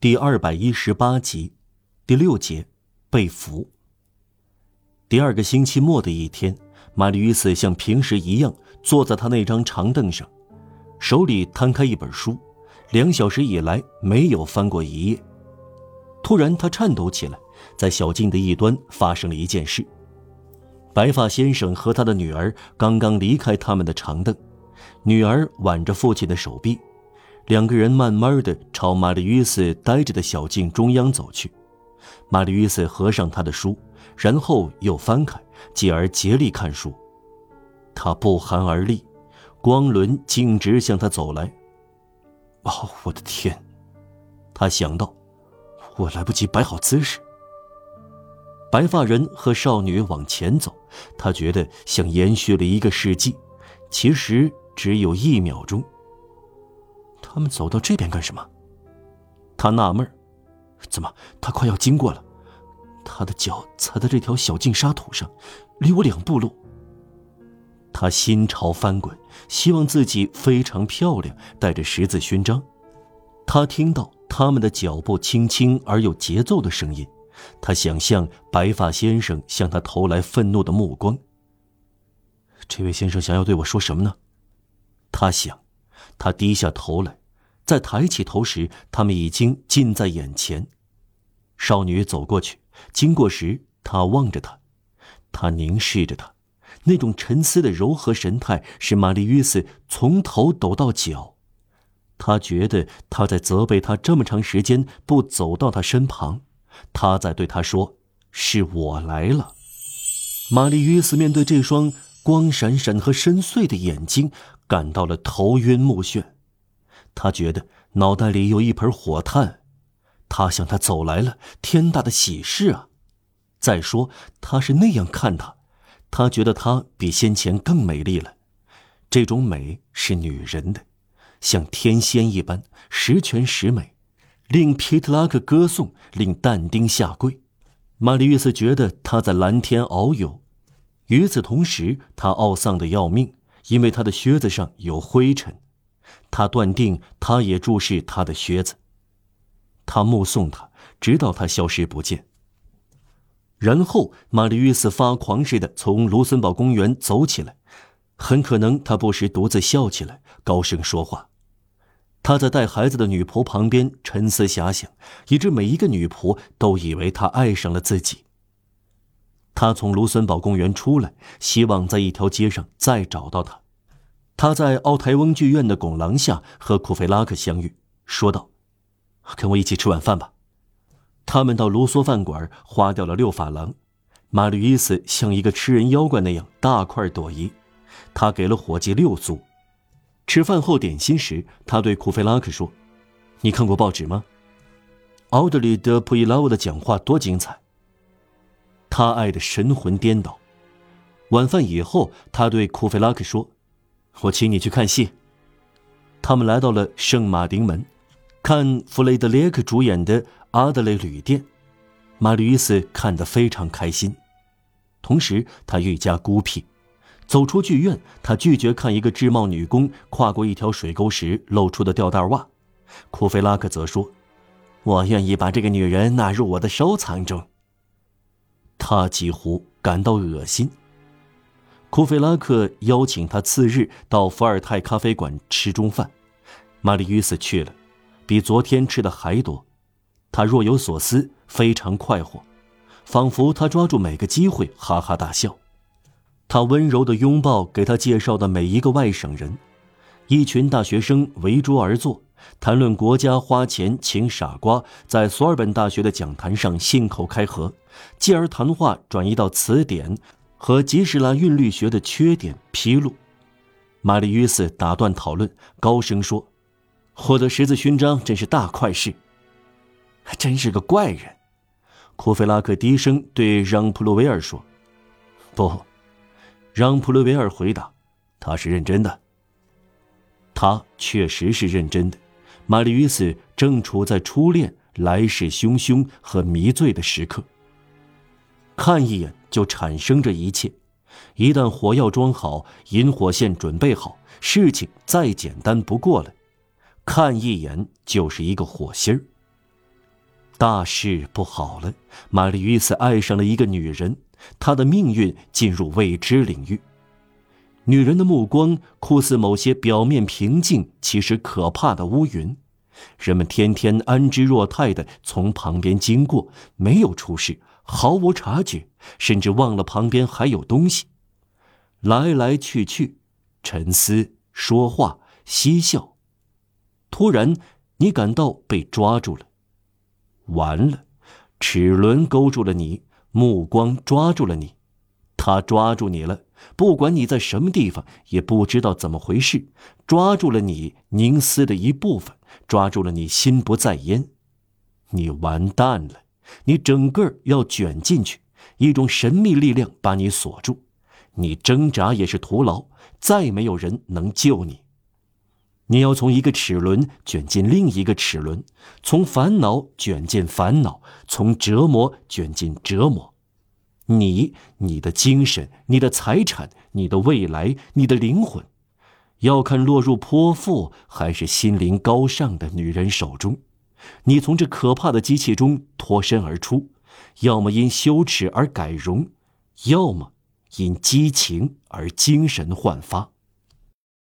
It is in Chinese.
第二百一十八集，第六节，被俘。第二个星期末的一天，玛丽·与斯像平时一样坐在他那张长凳上，手里摊开一本书，两小时以来没有翻过一页。突然，他颤抖起来，在小径的一端发生了一件事：白发先生和他的女儿刚刚离开他们的长凳，女儿挽着父亲的手臂。两个人慢慢的朝玛丽·约瑟呆着的小径中央走去。玛丽·约瑟合上他的书，然后又翻开，继而竭力看书。他不寒而栗，光轮径直向他走来。哦，我的天！他想到，我来不及摆好姿势。白发人和少女往前走，他觉得像延续了一个世纪，其实只有一秒钟。他们走到这边干什么？他纳闷怎么他快要经过了？他的脚踩在这条小径沙土上，离我两步路。他心潮翻滚，希望自己非常漂亮，带着十字勋章。他听到他们的脚步轻轻而有节奏的声音，他想象白发先生向他投来愤怒的目光。这位先生想要对我说什么呢？他想，他低下头来。在抬起头时，他们已经近在眼前。少女走过去，经过时，他望着她，他凝视着她，那种沉思的柔和神态使玛丽·约斯从头抖到脚。他觉得他在责备他这么长时间不走到他身旁，他在对他说：“是我来了。”玛丽·约斯面对这双光闪闪和深邃的眼睛，感到了头晕目眩。他觉得脑袋里有一盆火炭，他向他走来了，天大的喜事啊！再说他是那样看他，他觉得他比先前更美丽了。这种美是女人的，像天仙一般，十全十美，令皮特拉克歌颂，令但丁下跪。玛丽·约瑟觉得他在蓝天遨游。与此同时，他懊丧的要命，因为他的靴子上有灰尘。他断定，他也注视他的靴子。他目送他，直到他消失不见。然后，玛丽·约斯发狂似的从卢森堡公园走起来。很可能，他不时独自笑起来，高声说话。他在带孩子的女仆旁边沉思遐想，以致每一个女仆都以为他爱上了自己。他从卢森堡公园出来，希望在一条街上再找到他。他在奥台翁剧院的拱廊下和库菲拉克相遇，说道：“跟我一起吃晚饭吧。”他们到卢梭饭馆，花掉了六法郎。马吕伊斯像一个吃人妖怪那样大快朵颐，他给了伙计六苏。吃饭后点心时，他对库菲拉克说：“你看过报纸吗？奥德里德普伊拉沃的讲话多精彩。”他爱得神魂颠倒。晚饭以后，他对库菲拉克说。我请你去看戏。他们来到了圣马丁门，看弗雷德列克主演的《阿德雷旅店》。玛丽·斯看得非常开心，同时他愈加孤僻。走出剧院，他拒绝看一个制帽女工跨过一条水沟时露出的吊带袜。库菲拉克则说：“我愿意把这个女人纳入我的收藏中。”他几乎感到恶心。库菲拉克邀请他次日到伏尔泰咖啡馆吃中饭，玛丽·约斯去了，比昨天吃的还多。他若有所思，非常快活，仿佛他抓住每个机会哈哈大笑。他温柔地拥抱给他介绍的每一个外省人，一群大学生围桌而坐，谈论国家花钱请傻瓜在索尔本大学的讲坛上信口开河，继而谈话转移到词典。和吉士拉韵律学的缺点披露，玛丽·约瑟打断讨论，高声说：“获得十字勋章真是大快事。”还真是个怪人，库菲拉克低声对让·普鲁维尔说：“不。”让·普鲁维尔回答：“他是认真的。”他确实是认真的。玛丽·约瑟正处在初恋、来势汹汹和迷醉的时刻。看一眼。就产生这一切，一旦火药装好，引火线准备好，事情再简单不过了。看一眼就是一个火星儿。大事不好了！玛丽·与斯爱上了一个女人，她的命运进入未知领域。女人的目光酷似某些表面平静、其实可怕的乌云。人们天天安之若泰地从旁边经过，没有出事，毫无察觉，甚至忘了旁边还有东西。来来去去，沉思、说话、嬉笑。突然，你感到被抓住了。完了，齿轮勾住了你，目光抓住了你，他抓住你了。不管你在什么地方，也不知道怎么回事，抓住了你凝思的一部分，抓住了你心不在焉，你完蛋了，你整个要卷进去，一种神秘力量把你锁住，你挣扎也是徒劳，再没有人能救你。你要从一个齿轮卷进另一个齿轮，从烦恼卷进烦恼，从折磨卷进折磨。你、你的精神、你的财产、你的未来、你的灵魂，要看落入泼妇还是心灵高尚的女人手中。你从这可怕的机器中脱身而出，要么因羞耻而改容，要么因激情而精神焕发。